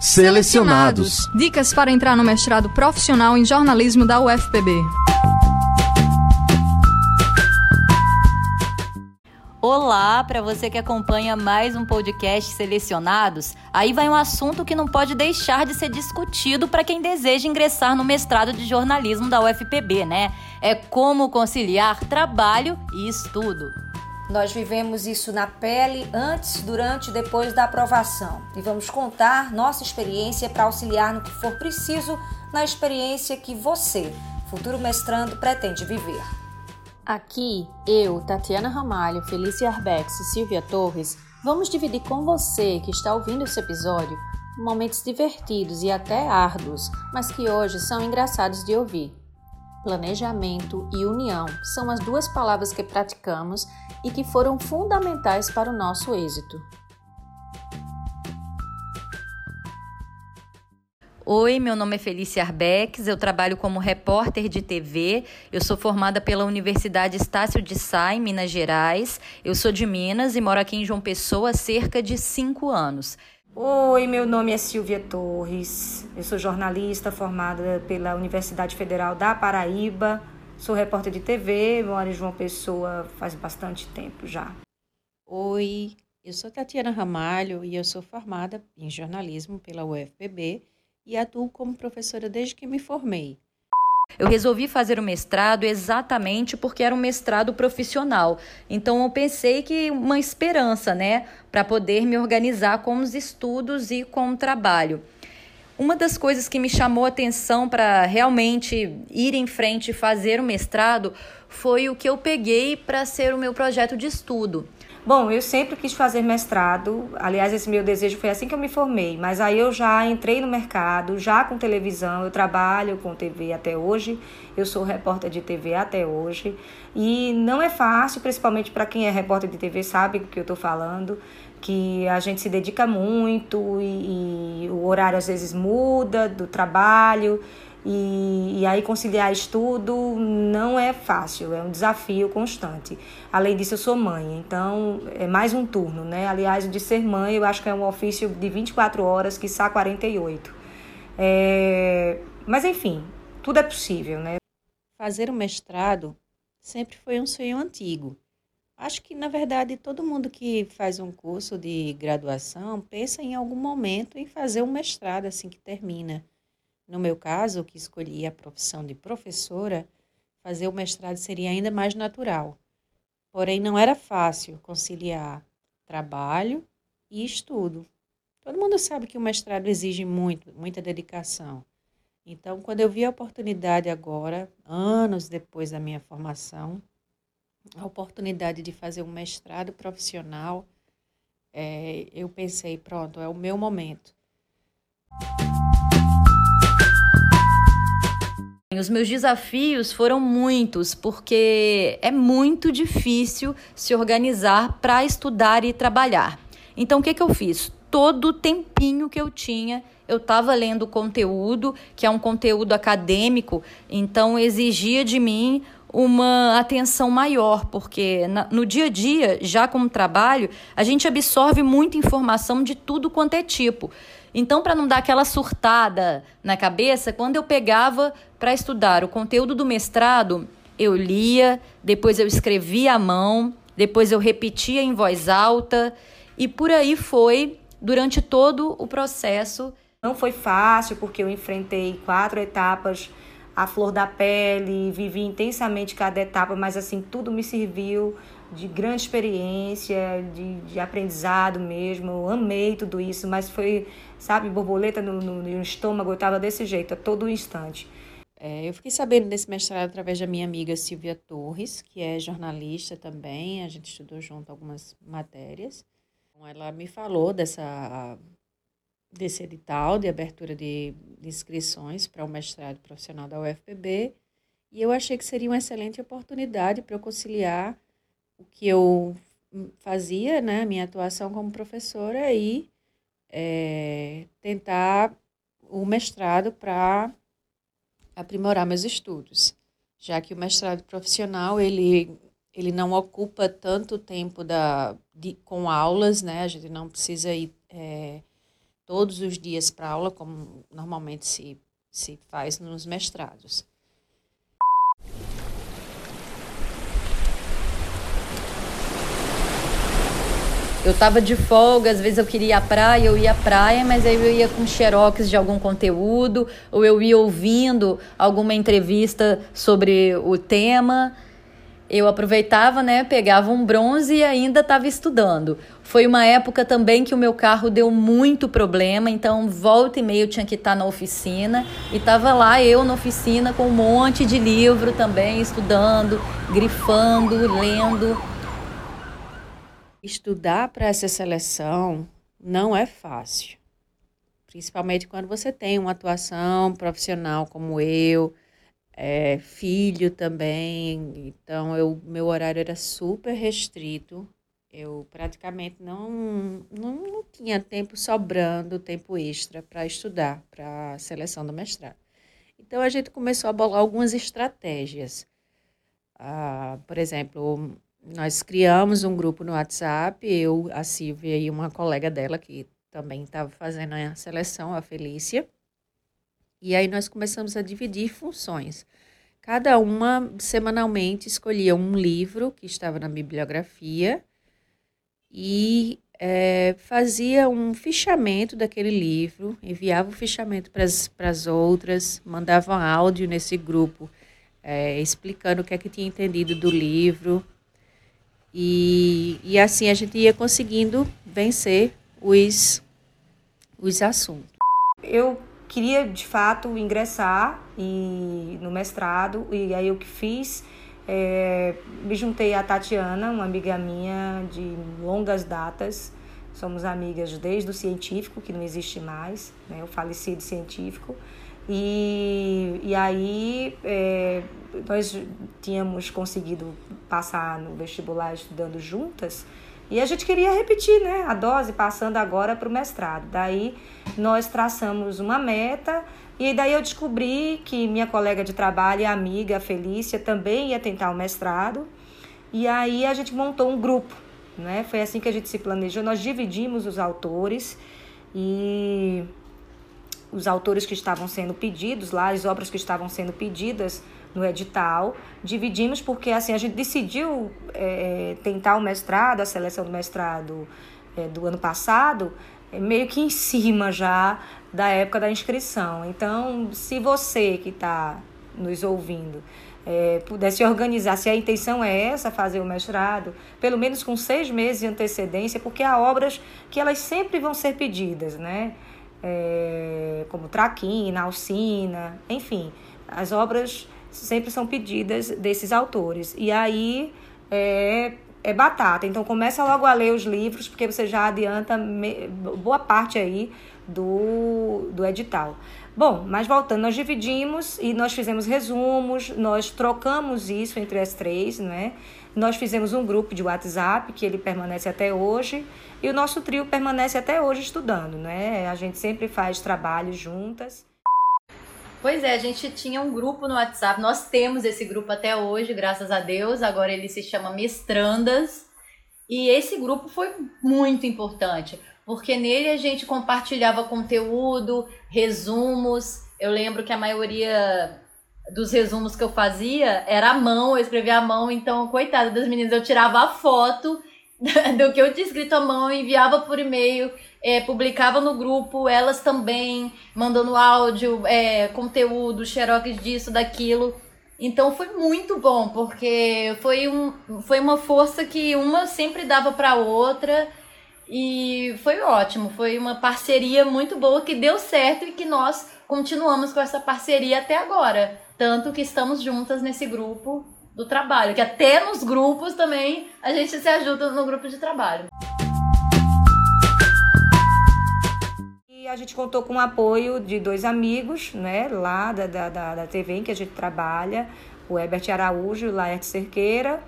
Selecionados. Dicas para entrar no mestrado profissional em jornalismo da UFPB. Olá, para você que acompanha mais um podcast Selecionados. Aí vai um assunto que não pode deixar de ser discutido para quem deseja ingressar no mestrado de jornalismo da UFPB, né? É como conciliar trabalho e estudo. Nós vivemos isso na pele antes, durante e depois da aprovação e vamos contar nossa experiência para auxiliar no que for preciso na experiência que você, futuro mestrando, pretende viver. Aqui, eu, Tatiana Ramalho, Felícia Arbex e Silvia Torres vamos dividir com você que está ouvindo esse episódio momentos divertidos e até árduos, mas que hoje são engraçados de ouvir. Planejamento e união são as duas palavras que praticamos e que foram fundamentais para o nosso êxito. Oi, meu nome é Felícia Arbex, eu trabalho como repórter de TV. Eu sou formada pela Universidade Estácio de Sá, em Minas Gerais. Eu sou de Minas e moro aqui em João Pessoa há cerca de cinco anos. Oi, meu nome é Silvia Torres. Eu sou jornalista formada pela Universidade Federal da Paraíba. Sou repórter de TV, moro em João Pessoa faz bastante tempo já. Oi, eu sou Tatiana Ramalho e eu sou formada em jornalismo pela UFPB e atuo como professora desde que me formei. Eu resolvi fazer o mestrado exatamente porque era um mestrado profissional. Então eu pensei que uma esperança, né, para poder me organizar com os estudos e com o trabalho. Uma das coisas que me chamou a atenção para realmente ir em frente e fazer o mestrado foi o que eu peguei para ser o meu projeto de estudo. Bom, eu sempre quis fazer mestrado. Aliás, esse meu desejo foi assim que eu me formei. Mas aí eu já entrei no mercado, já com televisão. Eu trabalho com TV até hoje. Eu sou repórter de TV até hoje. E não é fácil, principalmente para quem é repórter de TV, sabe do que eu estou falando. Que a gente se dedica muito e, e o horário às vezes muda do trabalho. E, e, aí conciliar estudo não é fácil, é um desafio constante. Além disso, eu sou mãe, então é mais um turno, né? Aliás, de ser mãe, eu acho que é um ofício de 24 horas, que está 48. É... Mas enfim, tudo é possível, né? Fazer o mestrado sempre foi um sonho antigo. Acho que, na verdade, todo mundo que faz um curso de graduação pensa em algum momento em fazer um mestrado assim que termina. No meu caso, que escolhi a profissão de professora, fazer o mestrado seria ainda mais natural. Porém, não era fácil conciliar trabalho e estudo. Todo mundo sabe que o mestrado exige muito, muita dedicação. Então, quando eu vi a oportunidade agora, anos depois da minha formação, a oportunidade de fazer um mestrado profissional, é, eu pensei, pronto, é o meu momento. Os meus desafios foram muitos, porque é muito difícil se organizar para estudar e trabalhar. Então, o que, que eu fiz? Todo o tempinho que eu tinha, eu estava lendo conteúdo, que é um conteúdo acadêmico, então exigia de mim uma atenção maior, porque no dia a dia, já como trabalho, a gente absorve muita informação de tudo quanto é tipo. Então, para não dar aquela surtada na cabeça, quando eu pegava para estudar o conteúdo do mestrado, eu lia, depois eu escrevia à mão, depois eu repetia em voz alta, e por aí foi durante todo o processo. Não foi fácil, porque eu enfrentei quatro etapas à flor da pele, vivi intensamente cada etapa, mas assim, tudo me serviu de grande experiência, de, de aprendizado mesmo. Eu amei tudo isso, mas foi, sabe, borboleta no, no, no estômago, eu estava desse jeito, a todo instante. É, eu fiquei sabendo desse mestrado através da minha amiga Silvia Torres, que é jornalista também, a gente estudou junto algumas matérias. Então, ela me falou dessa, desse edital de abertura de, de inscrições para o mestrado profissional da UFPB, e eu achei que seria uma excelente oportunidade para eu conciliar o que eu fazia, né, minha atuação como professora e é, tentar o mestrado para aprimorar meus estudos, já que o mestrado profissional ele ele não ocupa tanto tempo da de, com aulas, né? A gente não precisa ir é, todos os dias para aula, como normalmente se, se faz nos mestrados. Eu tava de folga, às vezes eu queria ir à praia, eu ia à praia, mas aí eu ia com xerox de algum conteúdo, ou eu ia ouvindo alguma entrevista sobre o tema. Eu aproveitava, né, pegava um bronze e ainda estava estudando. Foi uma época também que o meu carro deu muito problema, então volta e meia eu tinha que estar na oficina e estava lá eu na oficina com um monte de livro também, estudando, grifando, lendo. Estudar para essa seleção não é fácil, principalmente quando você tem uma atuação profissional como eu, é, filho também. Então, eu, meu horário era super restrito. Eu praticamente não, não, não tinha tempo sobrando, tempo extra para estudar para a seleção do mestrado. Então, a gente começou a bolar algumas estratégias. Ah, por exemplo, nós criamos um grupo no WhatsApp, eu, a Silvia e uma colega dela que também estava fazendo a seleção, a Felícia. E aí nós começamos a dividir funções. Cada uma semanalmente escolhia um livro que estava na bibliografia e é, fazia um fichamento daquele livro, enviava o fichamento para as outras, mandava um áudio nesse grupo é, explicando o que é que tinha entendido do livro, e, e assim a gente ia conseguindo vencer os, os assuntos. Eu queria de fato ingressar e, no mestrado, e aí o que fiz, é, me juntei a Tatiana, uma amiga minha de longas datas. Somos amigas desde o científico, que não existe mais, né, o falecido científico. E, e aí é, nós tínhamos conseguido passar no vestibular estudando juntas e a gente queria repetir né, a dose, passando agora para o mestrado. Daí nós traçamos uma meta e daí eu descobri que minha colega de trabalho e amiga, Felícia, também ia tentar o mestrado. E aí a gente montou um grupo, né? Foi assim que a gente se planejou. Nós dividimos os autores e os autores que estavam sendo pedidos lá, as obras que estavam sendo pedidas no edital. Dividimos porque assim a gente decidiu é, tentar o mestrado, a seleção do mestrado é, do ano passado, é, meio que em cima já da época da inscrição. Então, se você que está nos ouvindo é, pudesse organizar, se a intenção é essa, fazer o mestrado, pelo menos com seis meses de antecedência, porque há obras que elas sempre vão ser pedidas, né? É, como Traquina, Alcina, enfim, as obras sempre são pedidas desses autores. E aí é, é batata. Então começa logo a ler os livros, porque você já adianta me, boa parte aí do, do edital. Bom, mas voltando, nós dividimos e nós fizemos resumos, nós trocamos isso entre as três, né? Nós fizemos um grupo de WhatsApp, que ele permanece até hoje, e o nosso trio permanece até hoje estudando, né? A gente sempre faz trabalhos juntas. Pois é, a gente tinha um grupo no WhatsApp, nós temos esse grupo até hoje, graças a Deus, agora ele se chama Mestrandas, e esse grupo foi muito importante, porque nele a gente compartilhava conteúdo, resumos. Eu lembro que a maioria dos resumos que eu fazia era à mão, eu escrevia à mão, então, coitada das meninas, eu tirava a foto do que eu tinha escrito à mão, enviava por e-mail, é, publicava no grupo, elas também, mandando áudio, é, conteúdo, xerox disso, daquilo. Então foi muito bom, porque foi, um, foi uma força que uma sempre dava para outra e foi ótimo. Foi uma parceria muito boa que deu certo e que nós continuamos com essa parceria até agora. Tanto que estamos juntas nesse grupo do trabalho, que até nos grupos também a gente se ajuda no grupo de trabalho. E a gente contou com o apoio de dois amigos, né, lá da, da, da TV em que a gente trabalha, o Herbert Araújo e o Laerte Cerqueira.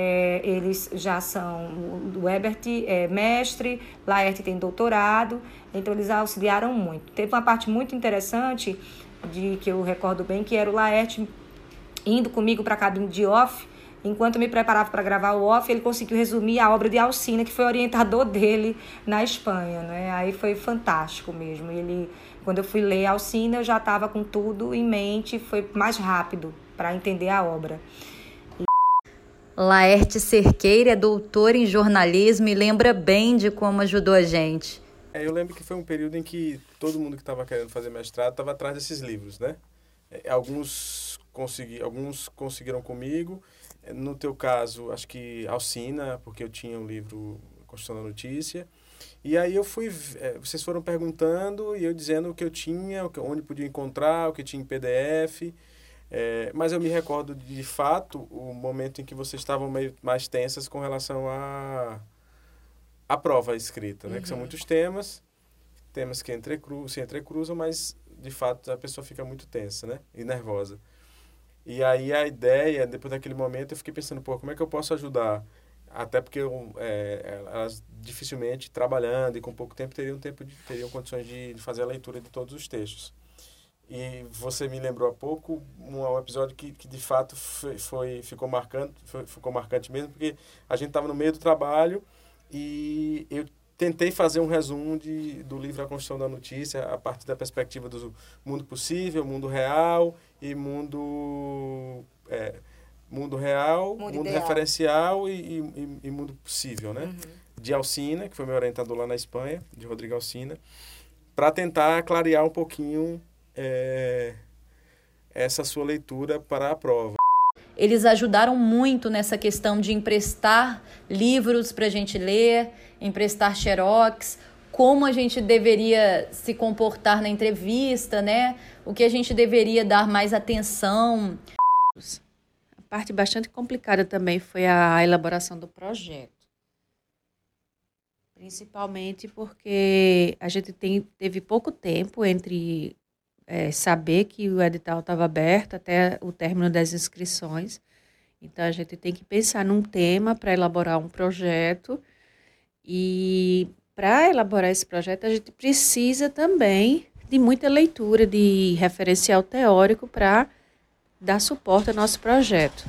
É, eles já são, o Herbert é mestre, Laerte tem doutorado, então eles auxiliaram muito. Teve uma parte muito interessante de que eu recordo bem, que era o Laerte indo comigo para a cabine de off enquanto me preparava para gravar o off, ele conseguiu resumir a obra de Alcina, que foi orientador dele na Espanha, né? Aí foi fantástico mesmo. Ele, quando eu fui ler Alcina, eu já estava com tudo em mente, foi mais rápido para entender a obra. Laerte Cerqueira é doutor em jornalismo e lembra bem de como ajudou a gente. É, eu lembro que foi um período em que todo mundo que estava querendo fazer mestrado estava atrás desses livros, né? É, alguns, consegui, alguns conseguiram comigo. É, no teu caso, acho que Alcina, porque eu tinha um livro Construção da Notícia. E aí eu fui, é, vocês foram perguntando e eu dizendo o que eu tinha, onde podia encontrar, o que tinha em PDF. É, mas eu me recordo de fato o momento em que vocês estavam meio mais tensas com relação a a prova escrita, né? Uhum. Que são uhum. muitos temas, temas que entrecru, se entrecruzam, mas de fato a pessoa fica muito tensa, né? E nervosa. E aí a ideia, depois daquele momento, eu fiquei pensando, pô, como é que eu posso ajudar? Até porque eu, é, elas dificilmente trabalhando e com pouco tempo teriam tempo de, teriam condições de, de fazer a leitura de todos os textos. E você me lembrou há pouco um, um episódio que, que de fato foi, foi ficou marcante, foi, ficou marcante mesmo, porque a gente estava no meio do trabalho e eu tentei fazer um resumo de, do livro A Construção da Notícia a partir da perspectiva do mundo possível, mundo real e mundo é, mundo real, mundo, mundo referencial e, e, e, mundo possível, né? Uhum. De Alcina, que foi meu orientador lá na Espanha, de Rodrigo Alcina, para tentar clarear um pouquinho é, essa sua leitura para a prova. Eles ajudaram muito nessa questão de emprestar livros para a gente ler, emprestar xerox, como a gente deveria se comportar na entrevista, né? O que a gente deveria dar mais atenção. A parte bastante complicada também foi a elaboração do projeto. Principalmente porque a gente tem, teve pouco tempo entre é, saber que o edital estava aberto até o término das inscrições. Então, a gente tem que pensar num tema para elaborar um projeto. E para elaborar esse projeto, a gente precisa também de muita leitura de referencial teórico para dar suporte ao nosso projeto.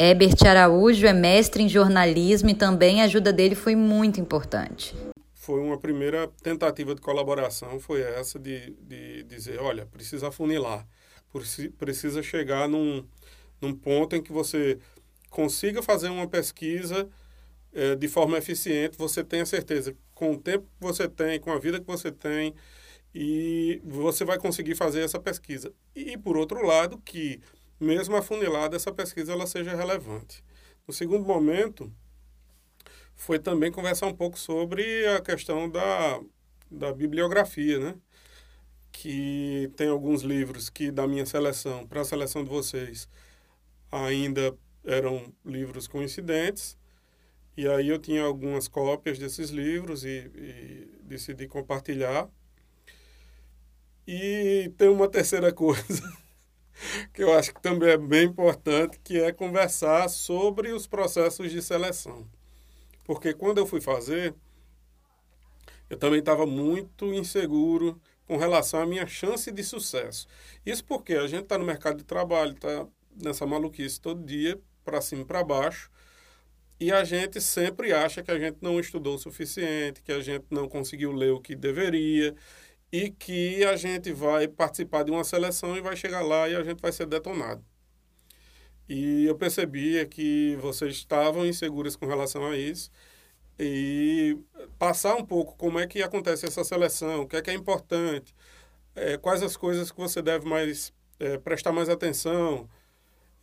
Herbert Araújo é mestre em jornalismo e também a ajuda dele foi muito importante foi uma primeira tentativa de colaboração, foi essa de, de dizer, olha, precisa afunilar, precisa chegar num, num ponto em que você consiga fazer uma pesquisa é, de forma eficiente, você tenha certeza, com o tempo que você tem, com a vida que você tem, e você vai conseguir fazer essa pesquisa. E, por outro lado, que, mesmo afunilada, essa pesquisa ela seja relevante. No segundo momento, foi também conversar um pouco sobre a questão da, da bibliografia, né? Que tem alguns livros que, da minha seleção, para a seleção de vocês, ainda eram livros coincidentes. E aí eu tinha algumas cópias desses livros e, e decidi compartilhar. E tem uma terceira coisa que eu acho que também é bem importante, que é conversar sobre os processos de seleção. Porque quando eu fui fazer, eu também estava muito inseguro com relação à minha chance de sucesso. Isso porque a gente está no mercado de trabalho, está nessa maluquice todo dia, para cima e para baixo, e a gente sempre acha que a gente não estudou o suficiente, que a gente não conseguiu ler o que deveria, e que a gente vai participar de uma seleção e vai chegar lá e a gente vai ser detonado. E eu percebia que vocês estavam inseguras com relação a isso e passar um pouco como é que acontece essa seleção, o que é que é importante, é, quais as coisas que você deve mais é, prestar mais atenção.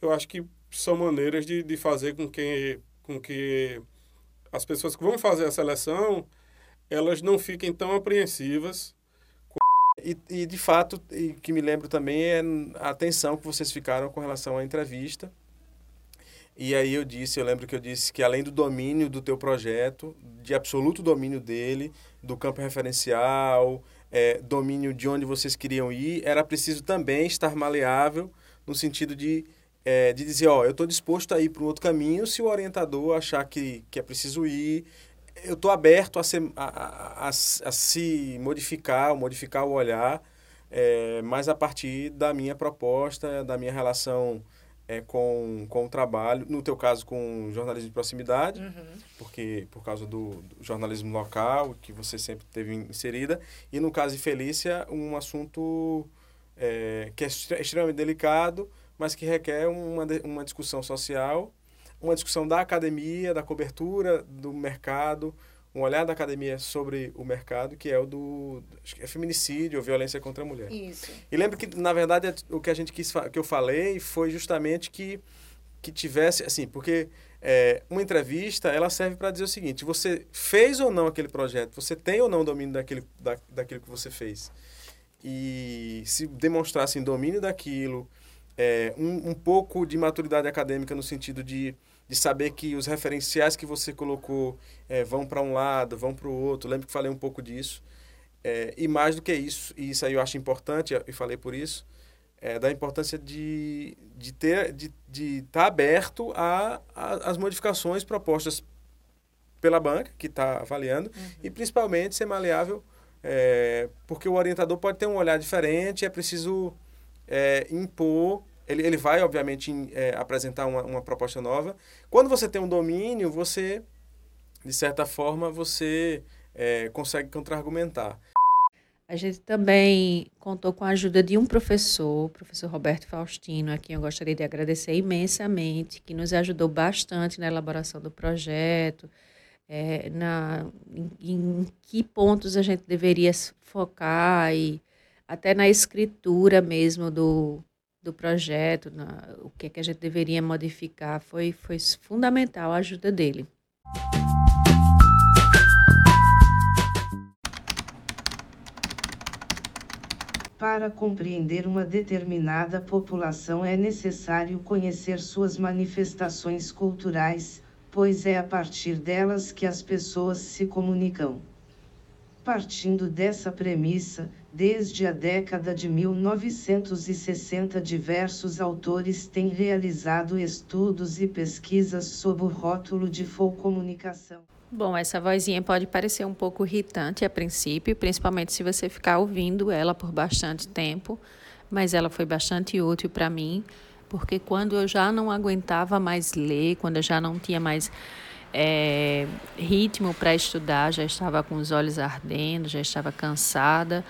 Eu acho que são maneiras de, de fazer com que, com que as pessoas que vão fazer a seleção elas não fiquem tão apreensivas e, e de fato, e que me lembro também é a atenção que vocês ficaram com relação à entrevista. E aí eu disse, eu lembro que eu disse que além do domínio do teu projeto, de absoluto domínio dele, do campo referencial, é, domínio de onde vocês queriam ir, era preciso também estar maleável no sentido de, é, de dizer, ó, eu estou disposto a ir para um outro caminho se o orientador achar que, que é preciso ir, eu estou aberto a, ser, a, a, a, a, se modificar, modificar o olhar, é, mas a partir da minha proposta, da minha relação é, com, com o trabalho, no teu caso com jornalismo de proximidade, uhum. porque por causa do, do, jornalismo local, que você sempre teve inserida, e no caso de Felícia, um assunto é, que é extremamente delicado, mas que requer uma, uma discussão social, uma discussão da academia, da cobertura do mercado, um olhar da academia sobre o mercado, que é o do é feminicídio ou violência contra a mulher. Isso. E lembro que, na verdade, o que a gente quis que eu falei foi justamente que que tivesse assim, porque é, uma entrevista ela serve para dizer o seguinte: você fez ou não aquele projeto, você tem ou não domínio daquele, da, daquilo que você fez. E se demonstrasse domínio daquilo, é, um, um pouco de maturidade acadêmica no sentido de de saber que os referenciais que você colocou é, vão para um lado, vão para o outro. Lembro que falei um pouco disso. É, e mais do que isso, e isso aí eu acho importante, e falei por isso, é, da importância de, de ter de estar de tá aberto a, a, as modificações propostas pela banca, que está avaliando, uhum. e principalmente ser maleável, é, porque o orientador pode ter um olhar diferente, é preciso é, impor ele, ele vai, obviamente, em, é, apresentar uma, uma proposta nova. Quando você tem um domínio, você, de certa forma, você é, consegue contra-argumentar. A gente também contou com a ajuda de um professor, o professor Roberto Faustino, a quem eu gostaria de agradecer imensamente, que nos ajudou bastante na elaboração do projeto, é, na, em, em, que pontos a gente deveria focar e até na escritura mesmo do, do projeto, na, o que, é que a gente deveria modificar, foi, foi fundamental a ajuda dele. Para compreender uma determinada população é necessário conhecer suas manifestações culturais, pois é a partir delas que as pessoas se comunicam. Partindo dessa premissa, desde a década de 1960 diversos autores têm realizado estudos e pesquisas sob o rótulo de comunicação. Bom, essa vozinha pode parecer um pouco irritante a princípio, principalmente se você ficar ouvindo ela por bastante tempo, mas ela foi bastante útil para mim, porque quando eu já não aguentava mais ler, quando eu já não tinha mais é, ritmo para estudar, já estava com os olhos ardendo, já estava cansada.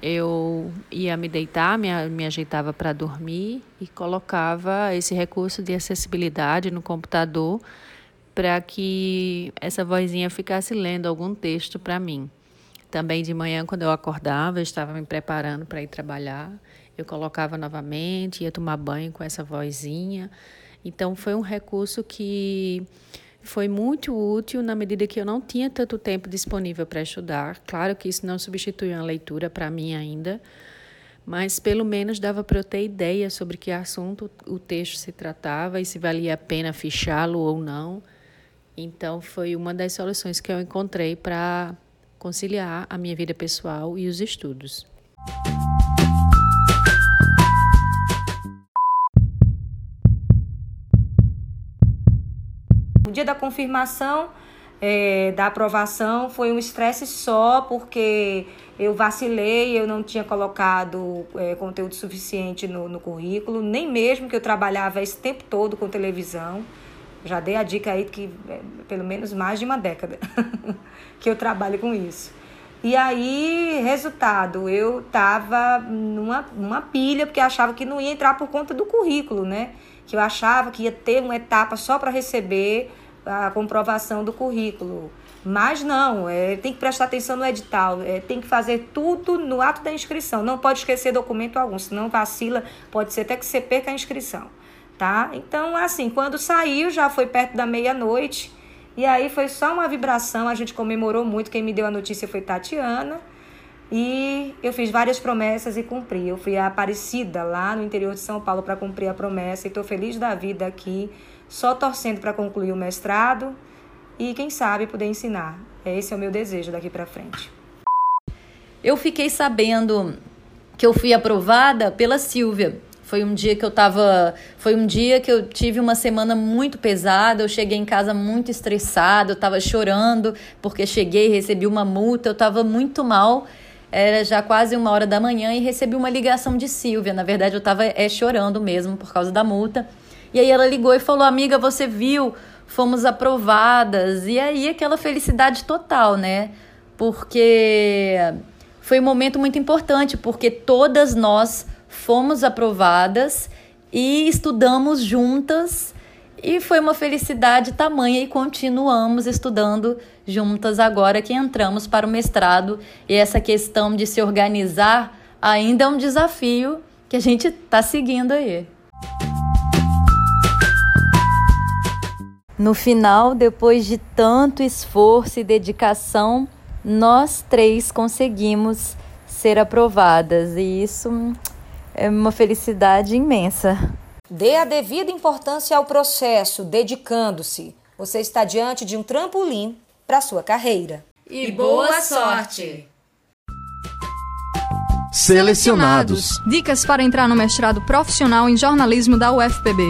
Eu ia me deitar, me, me ajeitava para dormir e colocava esse recurso de acessibilidade no computador para que essa vozinha ficasse lendo algum texto para mim. Também de manhã, quando eu acordava, eu estava me preparando para ir trabalhar, eu colocava novamente, ia tomar banho com essa vozinha. Então, foi um recurso que foi muito útil na medida que eu não tinha tanto tempo disponível para estudar. Claro que isso não substitui uma leitura para mim ainda, mas pelo menos dava para eu ter ideia sobre que assunto o texto se tratava e se valia a pena fichá-lo ou não. Então, foi uma das soluções que eu encontrei para conciliar a minha vida pessoal e os estudos. Dia da confirmação, é, da aprovação, foi um estresse só, porque eu vacilei, eu não tinha colocado é, conteúdo suficiente no, no currículo, nem mesmo que eu trabalhava esse tempo todo com televisão. Já dei a dica aí que é, pelo menos mais de uma década que eu trabalho com isso. E aí, resultado, eu tava numa, numa pilha, porque achava que não ia entrar por conta do currículo, né? Que eu achava que ia ter uma etapa só para receber a comprovação do currículo. Mas não, é, tem que prestar atenção no edital, é, tem que fazer tudo no ato da inscrição. Não pode esquecer documento algum, senão vacila, pode ser até que você perca a inscrição. Tá? Então, assim, quando saiu, já foi perto da meia-noite. E aí foi só uma vibração, a gente comemorou muito. Quem me deu a notícia foi Tatiana. E eu fiz várias promessas e cumpri. Eu fui a Aparecida, lá no interior de São Paulo, para cumprir a promessa. E estou feliz da vida aqui só torcendo para concluir o mestrado e, quem sabe, poder ensinar. Esse é o meu desejo daqui para frente. Eu fiquei sabendo que eu fui aprovada pela Silvia. Foi um dia que eu tava. Foi um dia que eu tive uma semana muito pesada. Eu cheguei em casa muito estressada, eu tava chorando porque cheguei, recebi uma multa, eu tava muito mal. era já quase uma hora da manhã e recebi uma ligação de Silvia. Na verdade, eu estava é, chorando mesmo por causa da multa. E aí ela ligou e falou: Amiga, você viu? Fomos aprovadas. E aí aquela felicidade total, né? Porque foi um momento muito importante, porque todas nós fomos aprovadas e estudamos juntas. E foi uma felicidade tamanha e continuamos estudando juntas agora que entramos para o mestrado. E essa questão de se organizar ainda é um desafio que a gente está seguindo aí. No final, depois de tanto esforço e dedicação, nós três conseguimos ser aprovadas e isso é uma felicidade imensa. Dê a devida importância ao processo, dedicando-se. Você está diante de um trampolim para sua carreira. E boa sorte! Selecionados. Dicas para entrar no mestrado profissional em jornalismo da UFPB.